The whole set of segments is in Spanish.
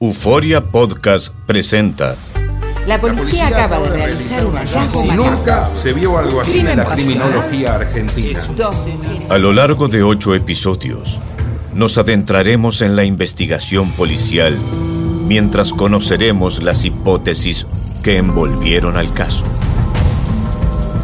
Euforia Podcast presenta. La policía, acaba de realizar un hallazgo Si nunca se vio algo así en la criminología argentina. A lo largo de ocho episodios, nos adentraremos en la investigación policial mientras conoceremos las hipótesis que envolvieron al caso.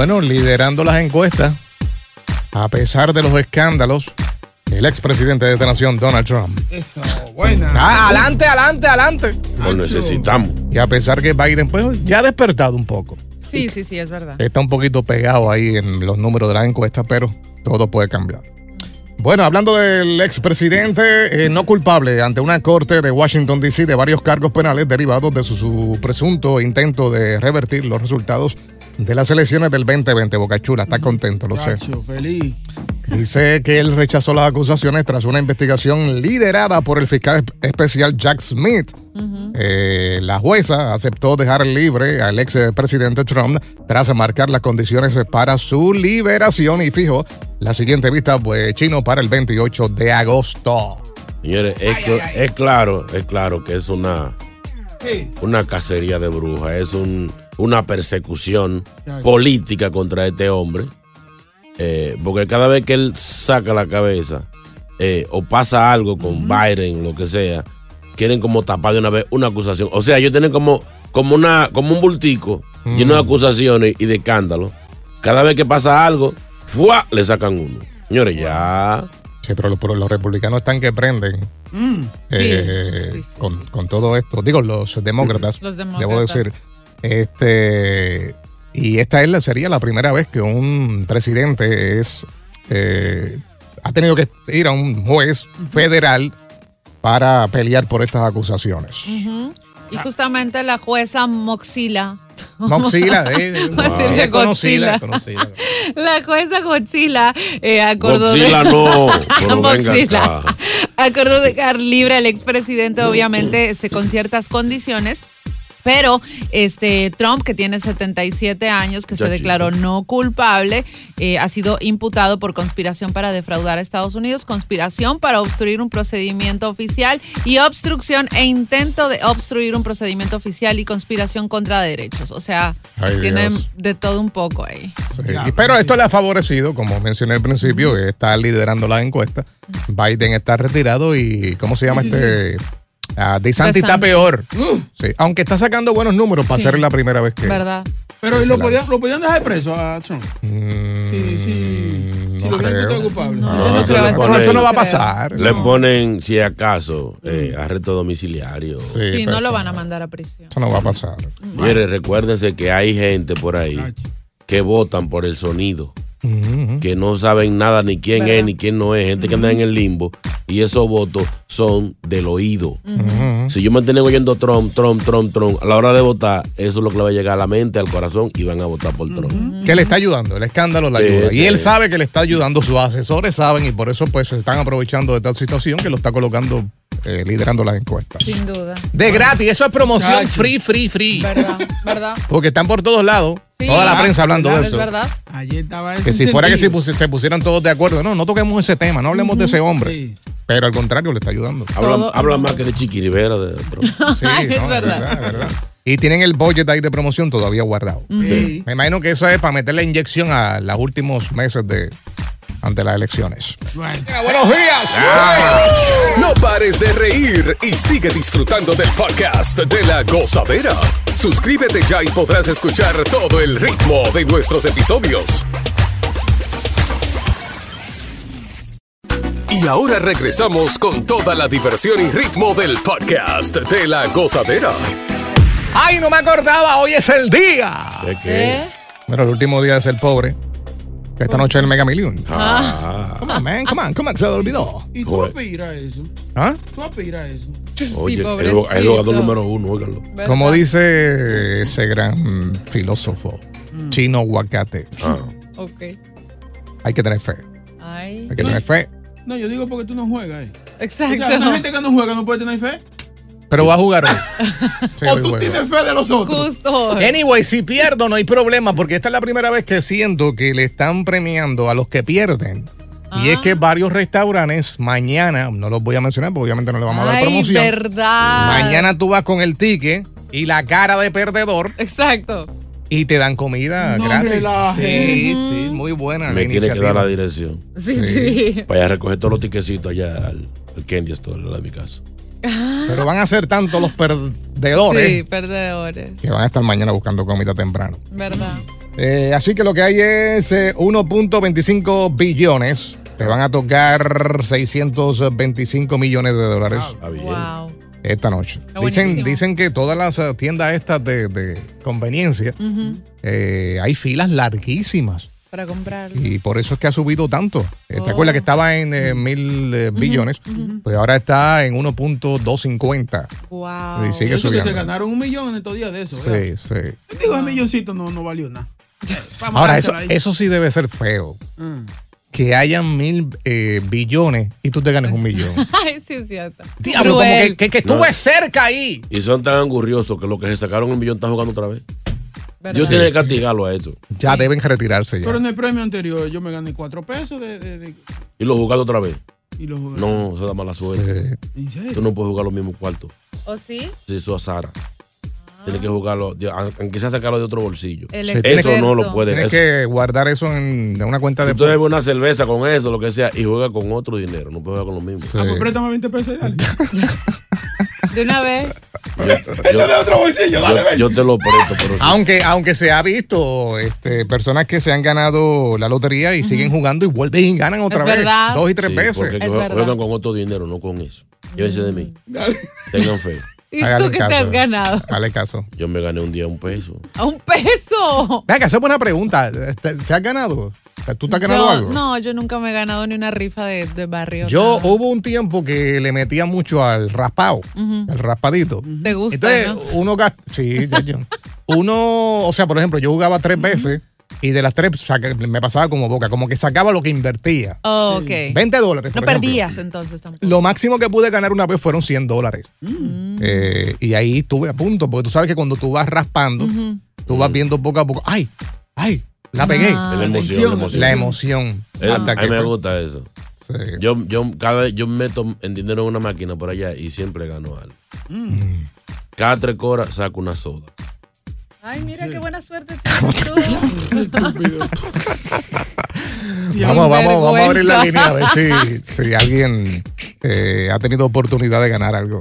Bueno, liderando las encuestas, a pesar de los escándalos, el expresidente de esta nación, Donald Trump. Ah, adelante, adelante, adelante. Lo necesitamos. Y a pesar que Biden, pues, ya ha despertado un poco. Sí, sí, sí, es verdad. Está un poquito pegado ahí en los números de las encuestas, pero todo puede cambiar. Bueno, hablando del expresidente eh, no culpable ante una corte de Washington, D.C. de varios cargos penales derivados de su, su presunto intento de revertir los resultados de las elecciones del 2020. Bocachula, está contento, lo sé. feliz. Dice que él rechazó las acusaciones tras una investigación liderada por el fiscal esp- especial Jack Smith. Eh, la jueza aceptó dejar libre al ex presidente Trump tras marcar las condiciones para su liberación y fijó la siguiente vista, pues chino, para el 28 de agosto. Señores, es claro, es claro que es una, una cacería de brujas, es un- una persecución política contra este hombre. Eh, porque cada vez que él saca la cabeza eh, o pasa algo con Biden, lo que sea, quieren como tapar de una vez una acusación. O sea, ellos tienen como, como, una, como un bultico lleno de acusaciones y de escándalos. Cada vez que pasa algo, ¡fua! le sacan uno. Señores, ya. Sí, pero los, pero los republicanos están que prenden eh, Sí, sí, sí. con, con todo esto. Digo, los demócratas, Los debo demócratas. decir. Este, y esta es la, sería la primera vez que un presidente es eh, ha tenido que ir a un juez federal para pelear por estas acusaciones. Y justamente la jueza Moxila. Moxila, eh, es conocida, Godzilla. conocida. La jueza Godzilla eh, acordó Godzilla de... no, pero Moxila. Acordó dejar libre al expresidente, obviamente, este, con ciertas condiciones. Pero este Trump, que tiene 77 años, que se declaró no culpable, eh, ha sido imputado por conspiración para defraudar a Estados Unidos, conspiración para obstruir un procedimiento oficial y obstrucción e intento de obstruir un procedimiento oficial y conspiración contra derechos. O sea, Ay, tiene Dios. de todo un poco ahí. Sí, Pero esto le ha favorecido, como mencioné al principio, está liderando la encuesta. Biden está retirado y ¿cómo se llama este? Ah, DeSantis está DeSantis. peor. Sí, aunque está sacando buenos números para Sí. ser la primera vez que. ¿Verdad? Pero Sí, ¿y lo, podían, lo podían dejar preso a Trump. Mm, Sí, sí. Si no lo habían creo. culpable. No, No, yo no eso ponen- no va a pasar. Le No. ponen, si acaso, eh, arresto domiciliario. Sí, Sí, no lo van a mandar a prisión. Eso no va a pasar. Mire, recuérdense que hay gente por ahí que votan por el sonido, que no saben nada ni quién ¿Verdad? es ni quién no es, gente que anda en el limbo y esos votos son del oído. Si yo me tengo oyendo Trump, Trump, Trump, Trump, a la hora de votar, eso es lo que le va a llegar a la mente, al corazón y van a votar por Trump. Que le está ayudando, el escándalo le Sí, ayuda. sí. Y él sabe que le está ayudando, sus asesores saben y por eso pues se están aprovechando de tal situación que lo está colocando, eh, liderando las encuestas. Sin duda. De gratis, eso es promoción free, free, free. ¿Verdad? ¿Verdad? Porque están por todos lados, Sí. toda la prensa hablando de Es eso. verdad. Ayer estaba ese Que si fuera que se, sentido. pusi- se pusieran todos de acuerdo, no, no toquemos ese tema, no hablemos de ese hombre. Sí. Pero al contrario, le está ayudando. Habla, más que de Chiqui Rivera de. Sí, Es verdad. es verdad. Y tienen el budget ahí de promoción todavía guardado. Sí. Me imagino que eso es para meter la inyección a los últimos meses de ante las elecciones. Bueno. Mira, buenos días. No pares de reír y sigue disfrutando del podcast de la gozadera. Suscríbete ya y podrás escuchar todo el ritmo de nuestros episodios. Y ahora regresamos con toda la diversión y ritmo del podcast de la gozadera. Ay, no me acordaba, hoy es el día. ¿De qué? ¿Eh? Bueno, el último día de ser pobre. Que esta noche es el Mega Million. Ah. Come on, man, come on, come on, se lo olvidó. ¿Y tú aspiras a eso? ¿Ah? ¿Tú aspiras a eso? Oye, el, pobrecito. el jugador número uno, óiganlo. Como dice ese gran filósofo, Mm. Chino Aguacate, Ah. Ok. hay que tener fe. Ay. Hay que tener fe. No, yo digo porque tú no juegas. eh. Exacto. O sea, una gente que no juega no puede tener fe. Pero va a jugar hoy. Sí, o hoy tú tienes fe de los otros. Justo. Anyway, si pierdo no hay problema porque esta es la primera vez que siento que le están premiando a los que pierden. Y es Ah. que varios restaurantes mañana, no los voy a mencionar porque obviamente no le vamos a dar Ay, promoción. verdad. Mañana tú vas con el ticket y la cara de perdedor Exacto. y te dan comida No gratis. Sí, sí, muy buena Me la tiene que dar la dirección. Sí, sí. Para ir a recoger todos los tiquecitos allá al, al Candy Store, al lado de mi casa. Pero van a ser tanto los perdedores Sí, perdedores. que van a estar mañana buscando comida temprano. ¿Verdad? Eh, así que lo que hay es eh, 1.25 billones. Te van a tocar 625 millones de dólares. Wow. esta noche. Está Dicen, buenísimo. dicen que todas las eh, tiendas estas de, de conveniencia eh, hay filas larguísimas. Para comprar. Y por eso es que ha subido tanto. ¿Te Oh. acuerdas que estaba en eh, mil eh, billones? Pues ahora está en 1.250. Wow. Y sigue Eso que se subiendo. ganaron un millón en estos días de eso. ¿verdad? Sí, sí. Digo, ese milloncito no, no valió nada. Vamos Ahora, eso, ahí. eso sí debe ser feo. Mm. Que hayan mil eh, billones y tú te ganes un millón. Ay, sí, es cierto. Diablo, como que, que, que estuve No. cerca ahí. Y son tan angurriosos que los que se sacaron el millón están jugando otra vez. ¿Verdad? Yo tengo que sí. castigarlo a eso. Ya deben retirarse ya. Pero en el premio anterior yo me gané cuatro pesos de, de- de- Y lo jugado otra vez. y lo jugué. No, se da mala suerte. Sí. ¿En serio? Tú no puedes jugar los mismos cuartos. ¿O sí? Si eso es Sara. Tienes que jugarlo, aunque sea sacarlo de otro bolsillo. El Sí, Eso no lo experto. puede. Tienes eso- que guardar eso en una cuenta de... Tú bebes una cerveza con eso, lo que sea, y juega con otro dinero. No puedes jugar con lo mismo. Sí. Ah, pues préstame 20 pesos y dale. De una vez. Yo, yo- de otro bolsillo, dale, yo- ven. yo te lo presto, pero sí. Aunque, aunque se ha visto este, personas que se han ganado la lotería y siguen jugando y vuelven y ganan otra Es vez. verdad. Dos y tres Sí, veces. porque Es jue- verdad. juegan con otro dinero, no con eso. Llévense de mí. Tengan fe. ¿Y Hágale tú qué te has ganado? Dale caso. Yo me gané un día un peso. A un peso. Venga, hacer buena pregunta. ¿Se has ganado? ¿Tú te has ganado Yo- algo? No, yo nunca me he ganado ni una rifa de, de barrio. Yo nada. hubo un tiempo que le metía mucho al raspado, al raspadito. ¿Te gusta? Entonces, no? uno gasta. Sí, ya, yo. Uno, o sea, por ejemplo, yo jugaba tres veces y de las tres saca- me pasaba como boca, como que sacaba lo que invertía. Oh, ok. 20 dólares. No por ejemplo. perdías entonces tampoco. Lo máximo que pude ganar una vez fueron 100 dólares. Mm. Eh, y ahí estuve a punto, porque tú sabes que cuando tú vas raspando, tú vas viendo poco a poco, ¡ay! ¡ay! La pegué. Ah, la emoción, la emoción. La emoción. Hasta a que mí me gusta eso. Sí. Yo, yo cada vez yo meto en dinero en una máquina por allá y siempre gano algo. Mm. Cada tres horas saco una soda. Ay, mira qué buena suerte tienes tú. Vamos, vamos, vamos a abrir la línea a ver si, si alguien eh, ha tenido oportunidad de ganar algo.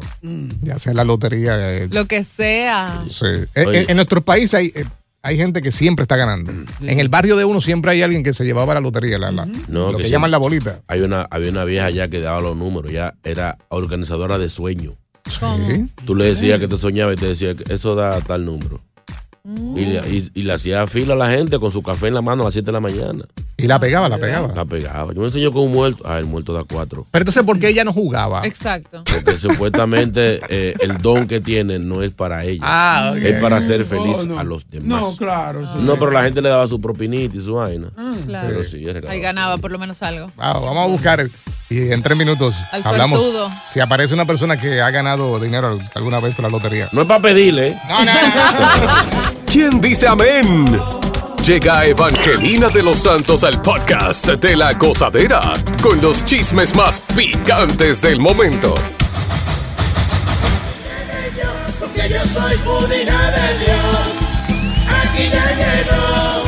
Ya sea en la lotería. eh, Lo que sea. sí. En- Oye. En, nuestros países hay, eh, hay gente que siempre está ganando. En el barrio de uno siempre hay alguien que se llevaba la lotería, la, la- No, lo que, que llaman la bolita. Hay una, había una vieja allá que daba los números, ya era organizadora de sueños. ¿Cómo? Sí. Tú le decías que te soñaba y te decía que eso da tal número. Y, le- y- y le hacía fila a la gente con su café en la mano a las 7 de la mañana. Y la pegaba, la pegaba. La pegaba. Yo me enseño con un muerto. Ah, el muerto da cuatro. Pero entonces, ¿por qué ella no jugaba? Exacto. Porque supuestamente eh, el don que tiene no es para ella. Ah, ok. Es para hacer feliz Oh, no. a los demás. No, claro. sí. No, pero la gente le daba su propinita y su vaina. Claro. Pero sí, Ahí ganaba por lo menos algo. Ah, vamos a buscar. Y en tres minutos Al hablamos. suertudo. Si aparece una persona que ha ganado dinero alguna vez por la lotería. No es para pedirle. ¿eh? No, no, no. ¿Quién dice amén? Llega Evangelina de los Santos al podcast de la gozadera con los chismes más picantes del momento. Porque yo soy una hija de Dios. Aquí ya llegó.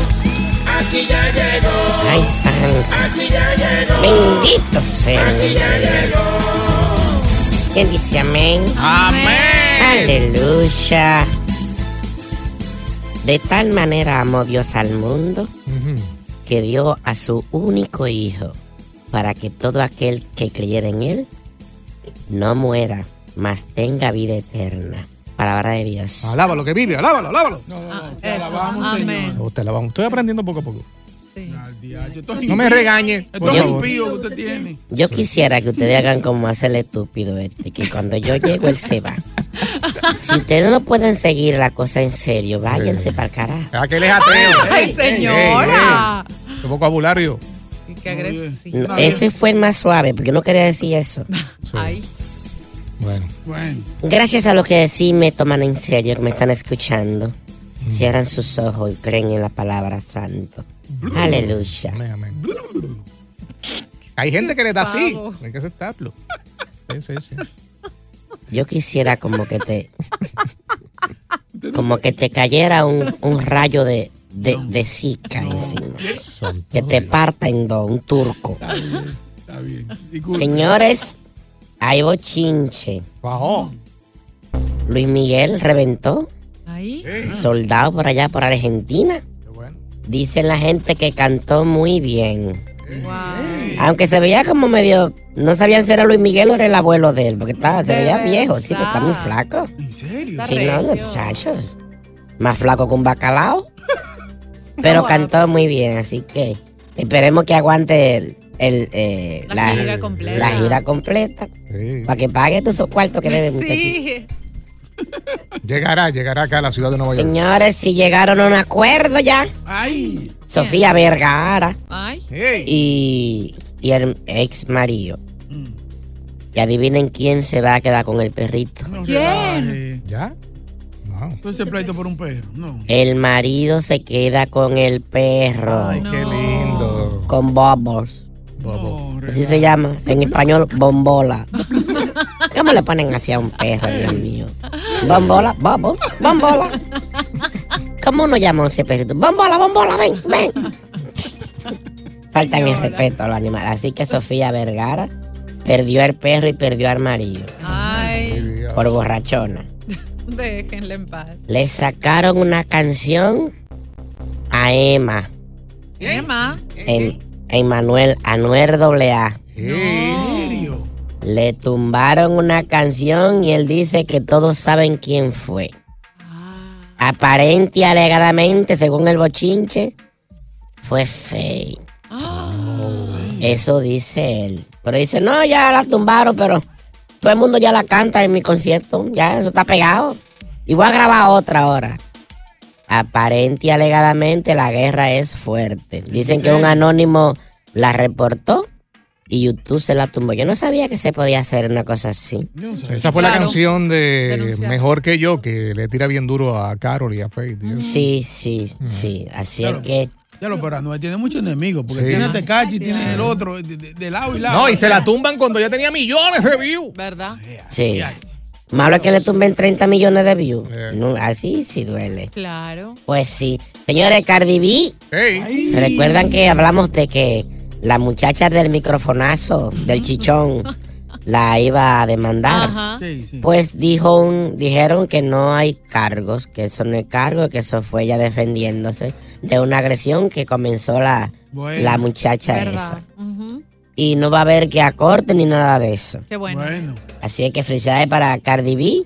Aquí ya llegó. Ay, santo. Aquí ya llegó. Bendito sea Aquí ya llegó. ¿Quién dice amén? Amén. Aleluya. De tal manera amó Dios al mundo que dio a su único hijo para que todo aquel que creyera en él no muera, mas tenga vida eterna. Palabra de Dios. Alábalo, que vive, alábalo, alábalo. No, no, no, Ah, te eso. alabamos, Amén. Señor. Te. Estoy aprendiendo poco a poco. Sí. No me regañe, por Esto es un pío que usted tiene. Yo quisiera que ustedes hagan como hace el estúpido este, que cuando yo llego él se va. Si ustedes no pueden seguir la cosa en serio, váyanse para el carajo. Aquel es ateo. Ay, señora. Su vocabulario. Qué agresivo. Ese fue el más suave, porque yo no quería decir eso. Ay. Bueno. Bueno. Gracias a los que sí me toman en serio, que me están escuchando. Cierran sus ojos y creen en la palabra santo. Aleluya. Hay gente que le da así. Hay que aceptarlo. Sí, sí, sí. Yo quisiera como que te. Como que te cayera un, un rayo de, de, de zika encima. Que te parta en dos, un turco. Está bien. Disculpe. Señores, hay bochinche. Bajó. Luis Miguel reventó. Ahí. Soldado por allá por Argentina. Dicen la gente que cantó muy bien. Aunque se veía como medio. No sabían si era Luis Miguel o era el abuelo de él, porque estaba, se veía viejo, sí, pero está muy flaco. ¿En serio? Sí, no, no, muchachos. Más flaco que un bacalao. Pero cantó muy bien, así que esperemos que aguante el, el, eh, La gira completa. la gira completa. Para que pague todos esos cuartos que debe, muchachito. Sí. Llegará, llegará acá a la ciudad de Nueva York. Señores, si llegaron a un acuerdo ya. Ay. Sofía Vergara Ay. y, y el ex marido. Mm. Y adivinen quién se va a quedar con el perrito. ¿Quién? ¿Ya? Entonces pleito por un perro. No. El marido se queda con el perro. Ay, qué lindo. Con bobos. Así se llama. En español, bombola. ¿Cómo le ponen así a un perro, Dios mío? Bombola, bobos, bombola. ¿Cómo uno llama a ese perrito? Bombola, bombola, ven, ven. Faltan el respeto a los animales. Así que Sofía Vergara perdió al perro y perdió al marido. Ay. Por borrachona. Déjenle en paz. Le sacaron una canción a Emma. Emma. Em- Emanuel Anuel AA. Le tumbaron una canción y él dice que todos saben quién fue. Aparente y alegadamente, según el bochinche, fue Faye. Eso dice él. Pero dice, no, ya la tumbaron, pero todo el mundo ya la canta en mi concierto. Ya, eso está pegado. Y voy a grabar otra ahora. Aparente y alegadamente la guerra es fuerte. Dicen que un anónimo la reportó y YouTube se la tumbó. Yo no sabía que se podía hacer una cosa así. Esa fue la canción de Denunciar. Mejor que yo, que le tira bien duro a Carol y a Faith. tío. Sí, sí, sí. Así es que Ya lo pero no, tiene muchos enemigos, porque Sí. tiene a Tecachi, tiene el otro, de, de- de lado y lado. No, y se la tumban cuando ya tenía millones de views. ¿Verdad? sí. Malo es que le tumben 30 millones de views. No, así sí duele. Claro. Pues sí. Señores, Cardi B, Hey. ¿se recuerdan que hablamos de que la muchacha del microfonazo, del chichón, la iba a demandar? Ajá. Sí, sí. Pues dijo un, dijeron que no hay cargos, que eso no es cargo, que eso fue ella defendiéndose de una agresión que comenzó la, Bueno. la muchacha esa. Y no va a haber que acorte ni nada de eso. Qué bueno. Bueno. Así es que felicidades para Cardi B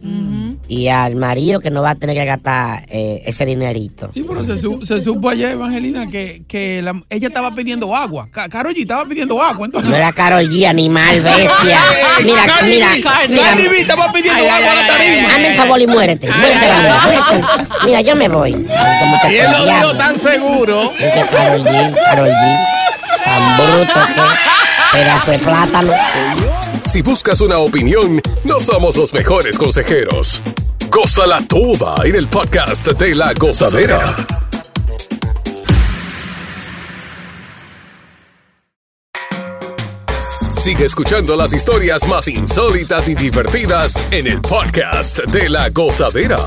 y al marido que no va a tener que gastar eh, ese dinerito. Sí, pero se, su- se supo ayer, Evangelina, que, que la- ella estaba pidiendo agua. Ca- Karol G estaba pidiendo agua. Entonces, No era Carol G, animal, bestia. Mira, Cardi mira, mira. Cardi B estaba pidiendo Ay, ay, agua a la ay, ay, tarima. Hazme el favor y muérete. Muérete, Vanessa, muérete. Mira, yo me voy. Y él lo dijo tan seguro. Dice Karol G, Karol G. Tan bruto que. Pedazo de plátano. Si buscas una opinión, no somos los mejores consejeros. Gózala toda en el podcast de la gozadera. Sigue escuchando las historias más insólitas y divertidas en el podcast de la gozadera.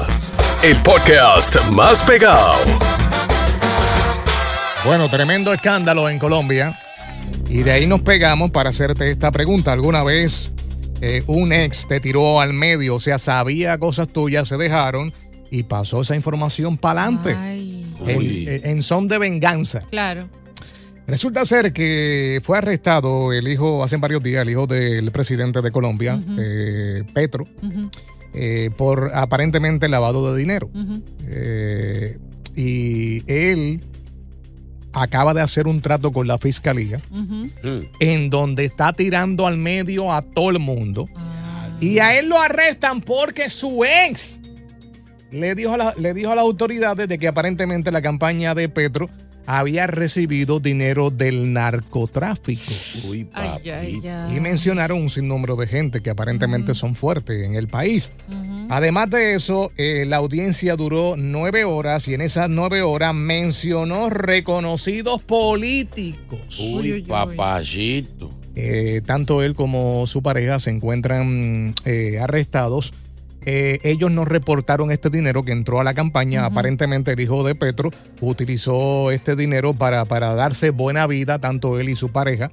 El podcast más pegado. Bueno, tremendo escándalo en Colombia. Y de ahí nos pegamos para hacerte esta pregunta. ¿Alguna vez eh, un ex te tiró al medio? O sea, sabía cosas tuyas, se dejaron y pasó esa información para adelante. Ay. En, en son de venganza. Claro. Resulta ser que fue arrestado el hijo, hace varios días, el hijo del presidente de Colombia, eh, Petro, eh, por aparentemente lavado de dinero. Eh, y él acaba de hacer un trato con la fiscalía en donde está tirando al medio a todo el mundo. Y a él lo arrestan porque su ex le dijo, a la- le dijo a las autoridades de que aparentemente la campaña de Petro había recibido dinero del narcotráfico. Ay, ay, ay. Y mencionaron un sinnúmero de gente que aparentemente son fuertes en el país. Además de eso, eh, la audiencia duró nueve horas y en esas nueve horas mencionó reconocidos políticos. Uy, papachito. Eh, tanto él como su pareja se encuentran eh, arrestados. Eh, ellos no reportaron este dinero que entró a la campaña. Aparentemente el hijo de Petro utilizó este dinero para, para darse buena vida, tanto él y su pareja.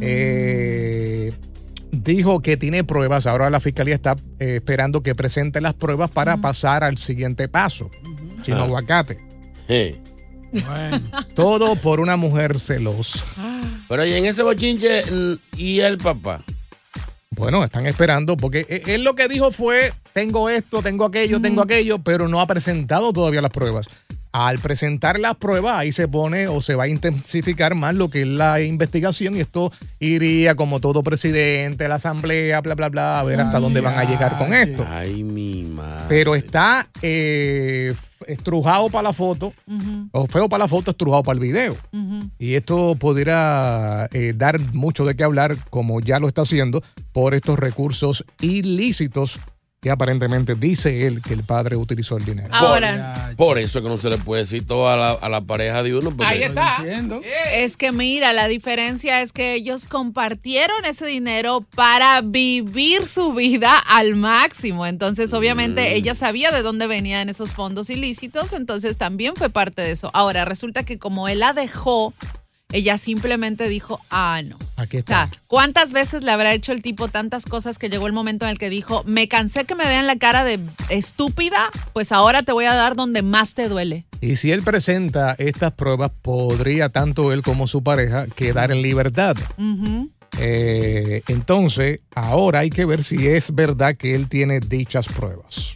Eh, dijo que tiene pruebas. Ahora la fiscalía está eh, esperando que presente las pruebas para pasar al siguiente paso. Sin Ah. aguacate. Eh. Todo por una mujer celosa. Pero y en ese bochinche, mm, ¿y el papá? Bueno, están esperando porque e- él lo que dijo fue, tengo esto, tengo aquello, tengo aquello, pero no ha presentado todavía las pruebas. Al presentar las pruebas, ahí se pone o se va a intensificar más lo que es la investigación y esto iría como todo presidente, la asamblea, bla, bla, bla, a ver hasta dónde van a llegar con esto. Ay, mi madre. Pero está eh, estrujado para la foto, o feo para la foto, estrujado para el video. Y esto pudiera eh, dar mucho de qué hablar, como ya lo está haciendo, por estos recursos ilícitos que aparentemente dice él que el padre utilizó el dinero. Ahora, Por eso que no se le puede decir todo a la, a la pareja de uno. Porque es que mira, la diferencia es que ellos compartieron ese dinero para vivir su vida al máximo. Entonces, obviamente, ella sabía de dónde venían esos fondos ilícitos, entonces también fue parte de eso. Ahora, resulta que como él la dejó, ella simplemente dijo, ah, no. Aquí O está. sea, ¿cuántas veces le habrá hecho el tipo tantas cosas que llegó el momento en el que dijo, me cansé que me vean la cara de estúpida, pues ahora te voy a dar donde más te duele? Y si él presenta estas pruebas, podría tanto él como su pareja quedar en libertad. Eh, entonces, ahora hay que ver si es verdad que él tiene dichas pruebas.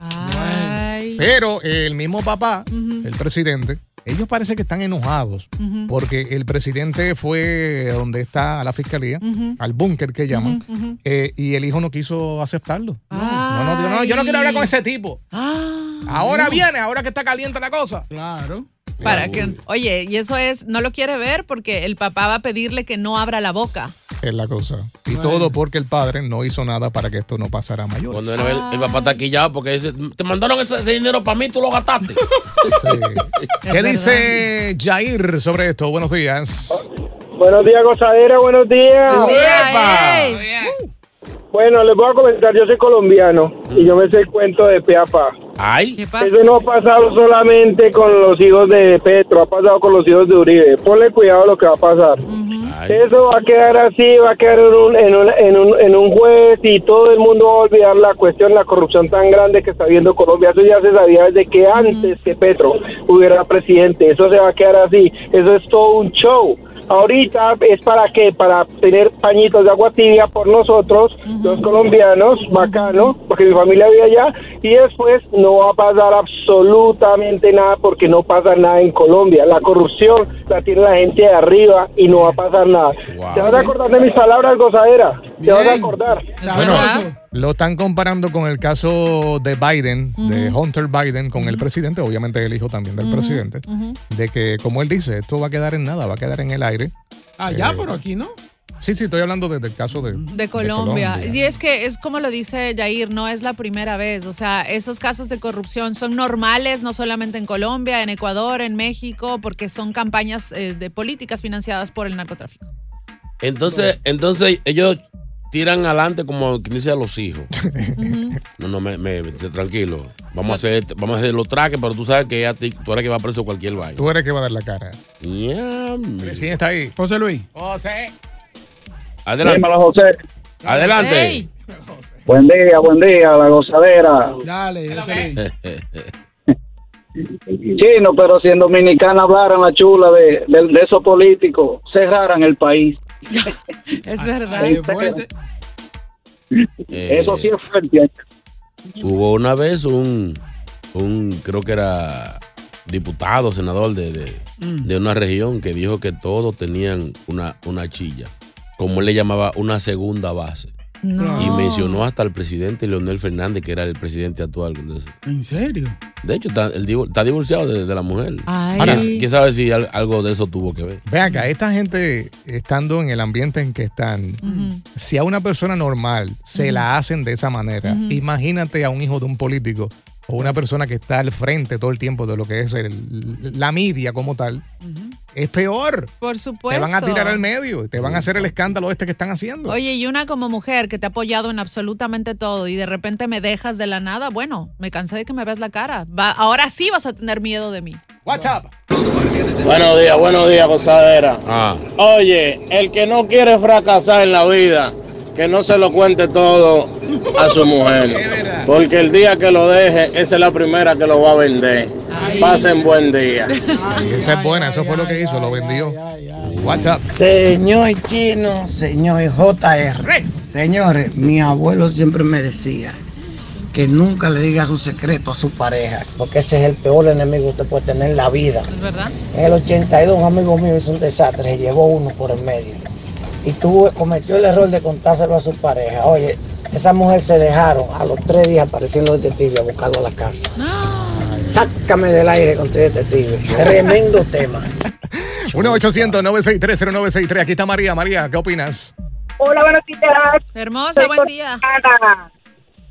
Pero el mismo papá, el presidente, ellos parece que están enojados porque el presidente fue donde está la fiscalía, al búnker que llaman, eh, y el hijo no quiso aceptarlo. No, no, no, no, yo no quiero hablar con ese tipo. Ahora viene, ahora que está caliente la cosa. Claro. Para que, oye, y eso es, no lo quiere ver porque el papá va a pedirle que no abra la boca. Es la cosa. Y todo porque el padre no hizo nada para que esto no pasara a mayores. Cuando el, el papá está quillado porque dice, te mandaron ese, dinero para mí, tú lo gastaste. ¿Qué dice Jair sobre esto? Buenos días. Buenos días, gozadera, buenos días. Bueno, les voy a comentar, yo soy colombiano y yo me sé el cuento de Peapa. Ay. Eso no ha pasado solamente con los hijos de Petro, ha pasado con los hijos de Uribe. Ponle cuidado a lo que va a pasar. Eso va a quedar así, va a quedar en un, en, un, en, un, en un juez y todo el mundo va a olvidar la cuestión, la corrupción tan grande que está viendo Colombia. Eso ya se sabía desde que antes que Petro hubiera presidente. Eso se va a quedar así. Eso es todo un show. Ahorita es para qué? Para tener pañitos de agua tibia por nosotros, los colombianos, bacano, porque mi familia vive allá, y después no va a pasar absolutamente nada porque no pasa nada en Colombia. La corrupción la tiene la gente de arriba y no va a pasar nada. ¿Te vas a acordar de mis palabras, gozadera? ¿Te vas a acordar? Bueno, lo están comparando con el caso de Biden, de Hunter Biden, con el presidente, obviamente el hijo también del presidente, de que, como él dice, esto va a quedar en nada, va a quedar en el aire. Allá, Eh, pero aquí no. Sí, sí, estoy hablando desde el caso de, De Colombia. Colombia. Y es que es como lo dice Jair, no es la primera vez. O sea, esos casos de corrupción son normales, no solamente en Colombia, en Ecuador, en México, porque son campañas eh, de políticas financiadas por el narcotráfico. Entonces, entonces ellos tiran adelante como quien dice a los hijos. No, no, me, me- tranquilo. Vamos a hacer, vamos a hacer los traques, pero tú sabes que a ti, tú eres que va preso cualquier vaina. Tú eres que va a dar la cara. Ya, ¿Quién está ahí? José Luis. José. Adelante. Dímelo, José. Adelante. Buen día, buen día, la gozadera. Dale, José. Chino, pero si en Dominicana hablaran la chula de, de, de esos políticos, cerraran el país. Es verdad. Ahí Eso sí es fuerte. Hubo una vez un, un, creo que era diputado, senador de, de, Mm. de una región que dijo que todos tenían una, una chilla, como él le llamaba una segunda base. No. Y mencionó hasta al presidente Leonel Fernández, que era el presidente actual. Entonces, ¿En serio? De hecho, está, el divo- está divorciado de, de la mujer. Ay. Ahora, ¿Quién sabe si al- algo de eso tuvo que ver? Ve acá, esta gente estando en el ambiente en que están, si a una persona normal se la hacen de esa manera, imagínate a un hijo de un político o una persona que está al frente todo el tiempo de lo que es el- la media como tal, es peor. Por supuesto. Te van a tirar al medio y te van a hacer el escándalo este que están haciendo. Oye, y una como mujer que te ha apoyado en absolutamente todo y de repente me dejas de la nada, bueno, me cansé de que me veas la cara. Va- ahora sí vas a tener miedo de mí. WhatsApp. Buenos días, buenos días, gozadera. Ah. Oye, el que no quiere fracasar en la vida, que no se lo cuente todo a su mujer. Porque el día que lo deje, esa es la primera que lo va a vender. Pasen buen día. Y esa es buena, eso fue lo que hizo, lo vendió. WhatsApp. Señor Chino, señor JR. Señores, mi abuelo siempre me decía que nunca le diga su secreto a su pareja, porque ese es el peor enemigo que usted puede tener en la vida. ¿Es verdad? En el 82 un amigo mío hizo un desastre, se llevó uno por el medio. Y tuvo, cometió el error de contárselo a su pareja. Oye, esa mujer se dejaron, a los tres días aparecieron los detectives a buscarlo a la casa. Sácame del aire con tu detective. Tremendo tema. 1-800-963-0963. Aquí está María. María, ¿qué opinas? Hola, buenos días. Hermosa, Soy buen día. Ana.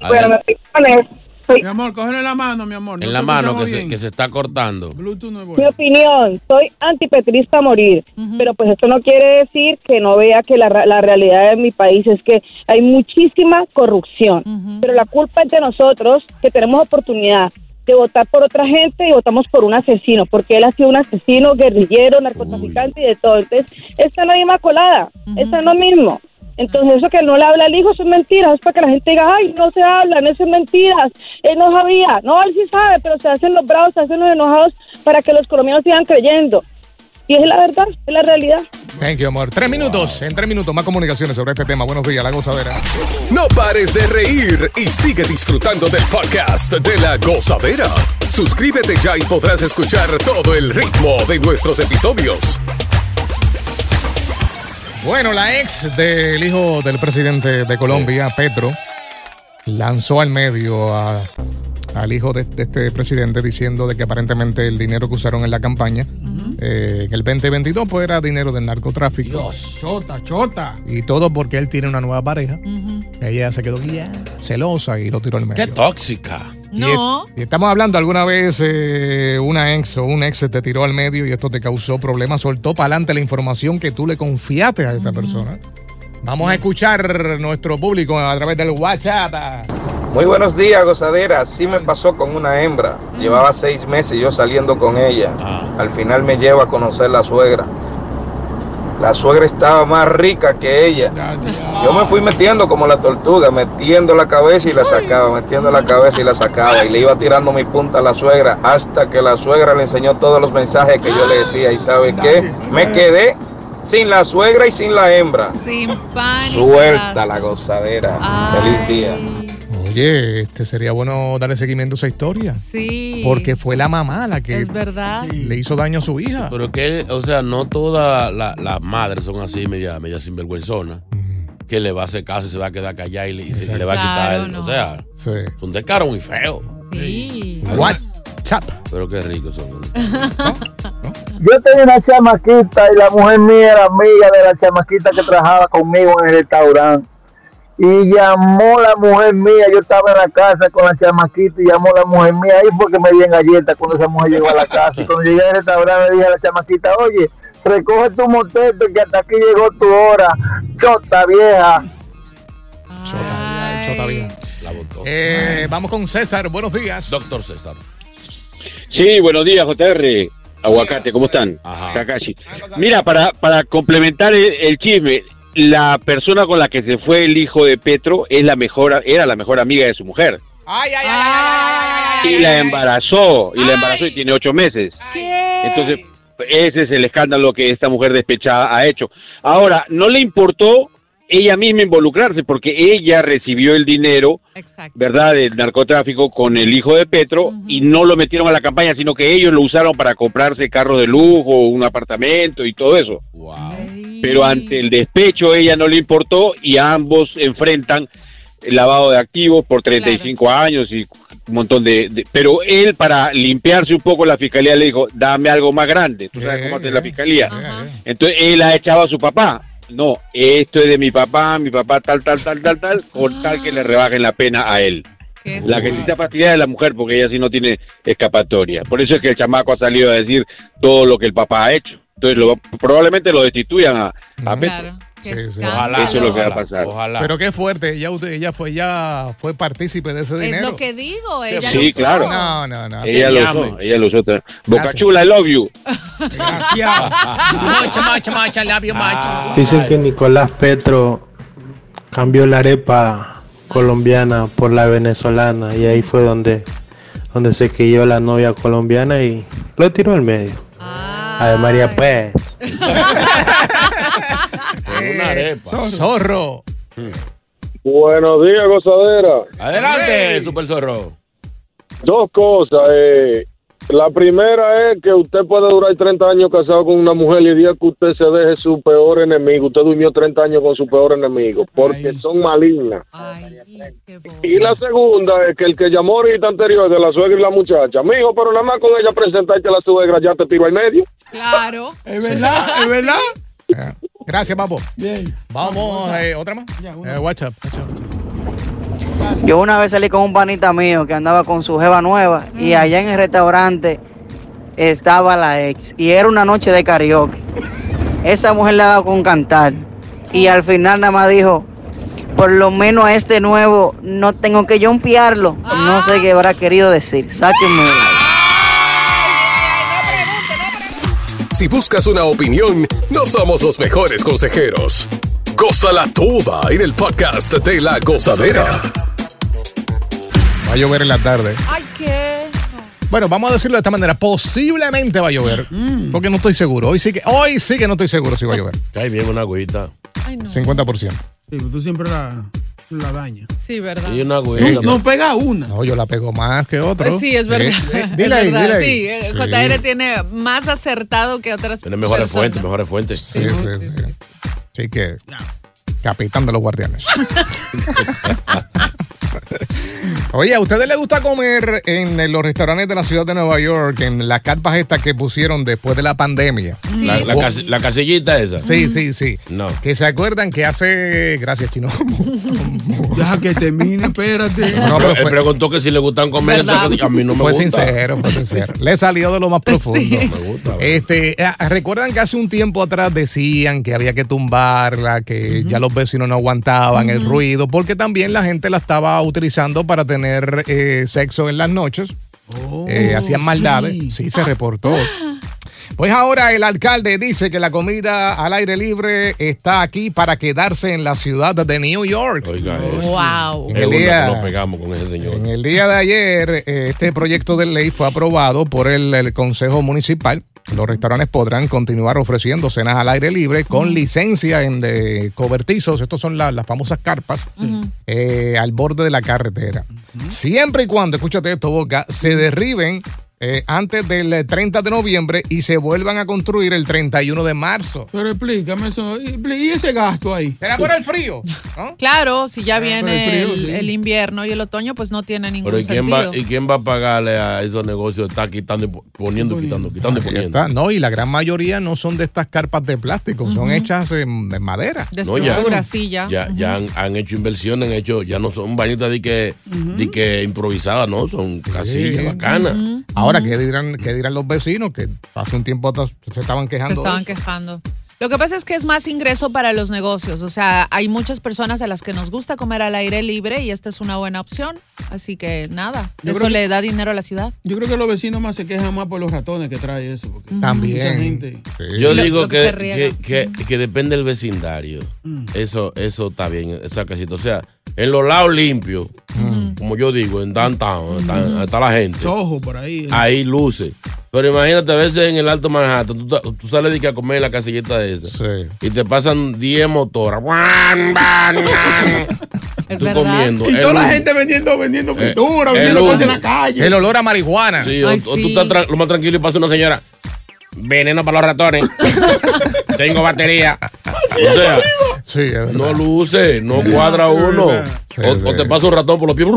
Bueno, mi opinión soy- Mi amor, cógelo en la mano, mi amor. en no la te mano que se, que se está cortando. Bluetooth no es mi bueno. opinión, soy antipetrista a morir, pero pues esto no quiere decir que no vea que la, la realidad de mi país es que hay muchísima corrupción, pero la culpa es de nosotros que tenemos oportunidad de votar por otra gente y votamos por un asesino, porque él ha sido un asesino, guerrillero, narcotraficante y de todo. Entonces, esta no es inmaculada, esta no es lo mismo. Entonces, eso que no le habla al hijo, eso es mentira, es para que la gente diga, ay, no se hablan, eso es mentiras, él no sabía. No, él sí sabe, pero se hacen los bravos, se hacen los enojados para que los colombianos sigan creyendo. Y es la verdad, es la realidad. Thank you, amor. Tres minutos. En tres minutos más comunicaciones sobre este tema. Buenos días, la gozadera. No pares de reír y sigue disfrutando del podcast de la gozadera. Suscríbete ya y podrás escuchar todo el ritmo de nuestros episodios. Bueno, la ex del hijo del presidente de Colombia, Petro, lanzó al medio a- al hijo de, de este presidente diciendo de que aparentemente el dinero que usaron en la campaña, eh, en el 2022, pues era dinero del narcotráfico. Chota, chota. Y todo porque él tiene una nueva pareja. Ella se quedó celosa y lo tiró al medio. Qué tóxica. Y, es- y estamos hablando, alguna vez eh, una ex o un ex te tiró al medio y esto te causó problemas, soltó para adelante la información que tú le confiaste a esta persona. Vamos a escuchar nuestro público a través del WhatsApp. Muy buenos días, gozadera. Sí me pasó con una hembra. Llevaba seis meses yo saliendo con ella. Al final me lleva a conocer la suegra. La suegra estaba más rica que ella. Yo me fui metiendo como la tortuga, metiendo la cabeza y la sacaba, metiendo la cabeza y la sacaba. Y le iba tirando mi punta a la suegra hasta que la suegra le enseñó todos los mensajes que yo le decía. ¿Y sabe qué? Me quedé sin la suegra y sin la hembra. Simpática. Suelta la gozadera. Feliz día. Oye, este sería bueno darle seguimiento a esa historia. Sí. Porque fue la mamá la que Es verdad. le hizo daño a su hija. Pero que, o sea, no todas la- las madres son así, media, media sinvergüenzonas. Que le va a hacer caso y se va a quedar callada y le, y se- le va a quitar. Claro, el- no. O sea, Sí. es un descaro muy feo. Sí. WhatsApp. Pero qué rico son. Yo tenía una chamaquita y la mujer mía era amiga de la chamaquita que trabajaba conmigo en el restaurante. Y llamó la mujer mía, yo estaba en la casa con la chamaquita y llamó la mujer mía ahí porque me di en galleta cuando esa mujer llegó a la casa. Y cuando llegué al restaurante le dije a la chamaquita, oye, recoge tu moteto que hasta aquí llegó tu hora, chota vieja. Chota bien. La botó. Eh, vamos con César, buenos días. Doctor César. Sí, buenos días, JR. Aguacate, ¿cómo están? Kakashi. Mira, para, para complementar el, el chisme, la persona con la que se fue el hijo de Petro es la mejor, era la mejor amiga de su mujer. y la embarazó, y la embarazó y tiene ocho meses. Entonces, ese es el escándalo que esta mujer despechada ha hecho. Ahora, no le importó ella misma involucrarse porque ella recibió el dinero, ¿verdad?, del narcotráfico con el hijo de Petro y no lo metieron a la campaña, sino que ellos lo usaron para comprarse carro de lujo, un apartamento y todo eso. Pero ante el despecho ella no le importó y ambos enfrentan el lavado de activos por 35 años y un montón de, de- Pero él, para limpiarse un poco, la fiscalía le dijo, dame algo más grande. ¿Tú sabes cómo hace la fiscalía? Entonces él ha echado a su papá. No, esto es de mi papá, mi papá tal, tal, tal, tal, tal, con tal que le rebajen la pena a él. La que sí está fastidiada es la mujer porque ella sí no tiene escapatoria. Por eso es que el chamaco ha salido a decir todo lo que el papá ha hecho. Entonces lo- probablemente lo destituyan a, a Petro. Ojalá, Eso es lo que va a pasar. Pero qué fuerte, ella, ella fue ella fue partícipe de ese Es dinero. lo que digo, ella Sí, lo usó. claro. No, no, no. Ella lo usó, ella lo usó. Boca Chula, I love you. Gracias. Mucho, mucho, mucho, love you much. Dicen que Nicolás Petro cambió la arepa colombiana por la venezolana y ahí fue donde, donde se quilló la novia colombiana y lo tiró al medio. A María pues. Eh, Zorro. Buenos días, gozadera. Adelante, Super Zorro. Dos cosas. eh, la primera es que usted puede durar 30 años casado con una mujer y el día que usted se deje su peor enemigo, usted durmió 30 años con su peor enemigo, porque son malignas. Y la segunda es que el que llamó ahorita anterior de la suegra y la muchacha, mijo, pero nada más con ella presentarte a la suegra ya te tiro al medio. Claro. Es verdad, es verdad. Gracias, papo. Vamos, eh, otra más. Eh, WhatsApp. Yo una vez salí con un panita mío que andaba con su jeva nueva y allá en el restaurante estaba la ex y era una noche de karaoke. Esa mujer le ha dado con cantar y al final nada más dijo, por lo menos a este nuevo no tengo que jumpearlo. No sé qué habrá querido decir. Sáquenme Si buscas una opinión, no somos los mejores consejeros. Gózala toda en el podcast de La Gozadera. Va a llover en la tarde. Ay, qué. Bueno, vamos a decirlo de esta manera. Posiblemente va a llover. Porque no estoy seguro. Hoy sí que, hoy sí que no estoy seguro si va a llover. Cae bien una agüita. 50%. Sí, pero tú siempre la, la dañas. Sí, ¿verdad? Y una agüita. no pega una. No, yo la pego más que otro. Pues sí, es verdad. Eh, eh, Es dile ahí, verdad. dile ahí. Sí, eh, Sí. JR tiene más acertado que otras Tiene mejores personas. fuentes, mejores fuentes. Sí, sí, sí. Sí que. Capitán de los guardianes. Oye, ¿a ustedes les gusta comer en los restaurantes de la ciudad de Nueva York, en las carpas estas que pusieron después de la pandemia? La, la cas- la casillita esa. Sí, sí, sí. No. Que se acuerdan que hace. Gracias, Chino. Deja que termine, espérate. No, pero fue- preguntó que si le gustan comer. A mí no me fue gusta. sincero, fue sincero. Le salió de lo más profundo. Me gusta. Este, eh, recuerdan que hace un tiempo atrás decían que había que tumbarla, que ya los vecinos no aguantaban el ruido, porque también la gente la estaba utilizando para tener eh, sexo en las noches. Eh, hacían maldades. Sí, se reportó. Pues ahora el alcalde dice que la comida al aire libre está aquí para quedarse en la ciudad de New York. Oiga, eso. Wow. En el día- nos pegamos con ese señor. En el día de ayer, eh, este proyecto de ley fue aprobado por el, el Consejo Municipal. Los restaurantes podrán continuar ofreciendo cenas al aire libre con licencia en de cobertizos. Estos son la- las famosas carpas eh, al borde de la carretera. Siempre y cuando, escúchate esto, Boca, se derriben eh, antes del eh, 30 de noviembre y se vuelvan a construir el 31 de marzo. Pero explícame eso. ¿Y ese gasto ahí? ¿Será por el frío? Claro, si ya el viene frío, el, sí. el invierno y el otoño, pues no tiene ningún Pero ¿y quién, sentido. va, ¿y quién va a pagarle a esos negocios? Está quitando y po- poniendo, quitando, quitando y poniendo. está. No, y la gran mayoría no son de estas carpas de plástico, son hechas en, en madera. De No, ya. estructura, sí, ya. Ya, ya han, han hecho inversiones, han hecho, ya no son vainitas de que, de que improvisadas, no, son casillas Sí. bacanas. Ahora, ¿qué dirán, ¿qué dirán los vecinos que hace un tiempo atrás se estaban Se quejando? estaban de eso? quejando. Lo que pasa es que es más ingreso para los negocios. O sea, hay muchas personas a las que nos gusta comer al aire libre y esta es una buena opción. Así que nada, Yo eso que- le da dinero a la ciudad. Yo creo que los vecinos más se quejan más por los ratones que trae eso. porque También. Mucha gente. Yo Lo- digo lo que que, se riega. que, que- que depende del vecindario. Mm. Eso, eso está bien, esa casita. O sea, en los lados limpios, como yo digo, en downtown, está, está la gente. Soho por ahí. Ahí luce. Pero imagínate, a veces en el Alto Manhattan, tú, sales de que a comer en la casillita de esa. Y te pasan 10 motoras. Tú comiendo. Y El toda la gente vendiendo, vendiendo Eh, pintura, el vendiendo cosas en la calle. El olor a marihuana. Sí, o, tú sí. estás lo más tranquilo y pasa una señora. Veneno para los ratones. Tengo batería. O sea, Sí, es verdad. no luce, no cuadra uno. Sí, O, sí. o te pasa un ratón por los pies.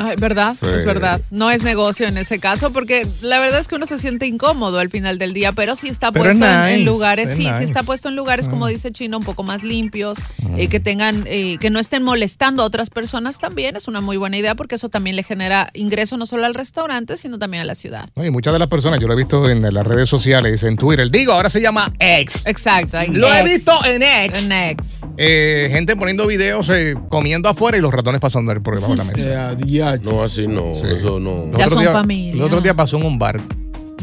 Ay, ¿Verdad? Sí. Es verdad. No es negocio en ese caso porque la verdad es que uno se siente incómodo al final del día, pero sí está Pero puesto es en- lugares, es sí, sí nice. está puesto en lugares, como dice Chino, un poco más limpios, eh, que tengan, eh, que no estén molestando a otras personas también. Es una muy buena idea porque eso también le genera ingreso no solo al restaurante, sino también a la ciudad. No, y muchas de las personas, yo lo he visto en las redes sociales, en Twitter. Digo, ahora se llama X. Exacto. Lo he visto en X. En X. Eh, gente poniendo videos eh, comiendo afuera y los ratones pasando por debajo de la mesa. No, así no. Eso no. El Ya son día- familia. El otro día pasó en un bar,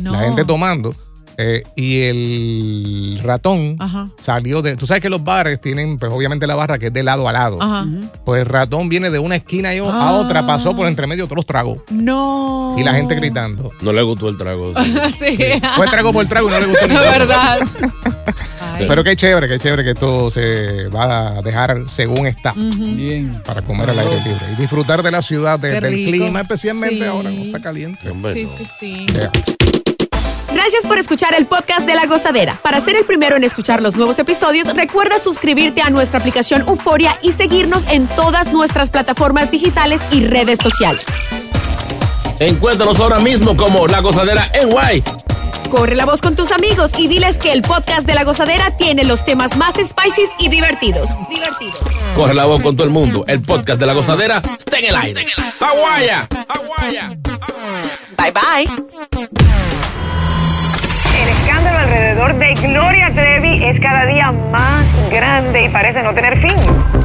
No. la gente tomando, eh, y el ratón Ajá. salió de. Tú sabes que los bares tienen, pues obviamente la barra que es de lado a lado. Ajá. Pues el ratón viene de una esquina y a Ah. otra, pasó por entre medio todos los tragos. No. Y la gente gritando. No le gustó el trago. sí. sí. Fue trago por trago y no le gustó ni La trago. Verdad. Pero qué chévere, qué chévere que esto se va a dejar según está. Bien. Para comer al aire libre y disfrutar de la ciudad, de- del clima, especialmente Sí. ahora, está caliente. Sí, sí, sí. Yeah. Gracias por escuchar el podcast de La Gozadera. Para ser el primero en escuchar los nuevos episodios, recuerda suscribirte a nuestra aplicación Euforia y seguirnos en todas nuestras plataformas digitales y redes sociales. Encuéntranos ahora mismo como La Gozadera en Guay. Corre la voz con tus amigos y diles que el podcast de La Gozadera tiene los temas más spicy y divertidos. Divertidos. Corre la voz con todo el mundo. El podcast de La Gozadera está en el aire. ¡Aguaya! ¡Aguaya! Bye bye. El escándalo alrededor de Gloria Trevi es cada día más grande y parece no tener fin.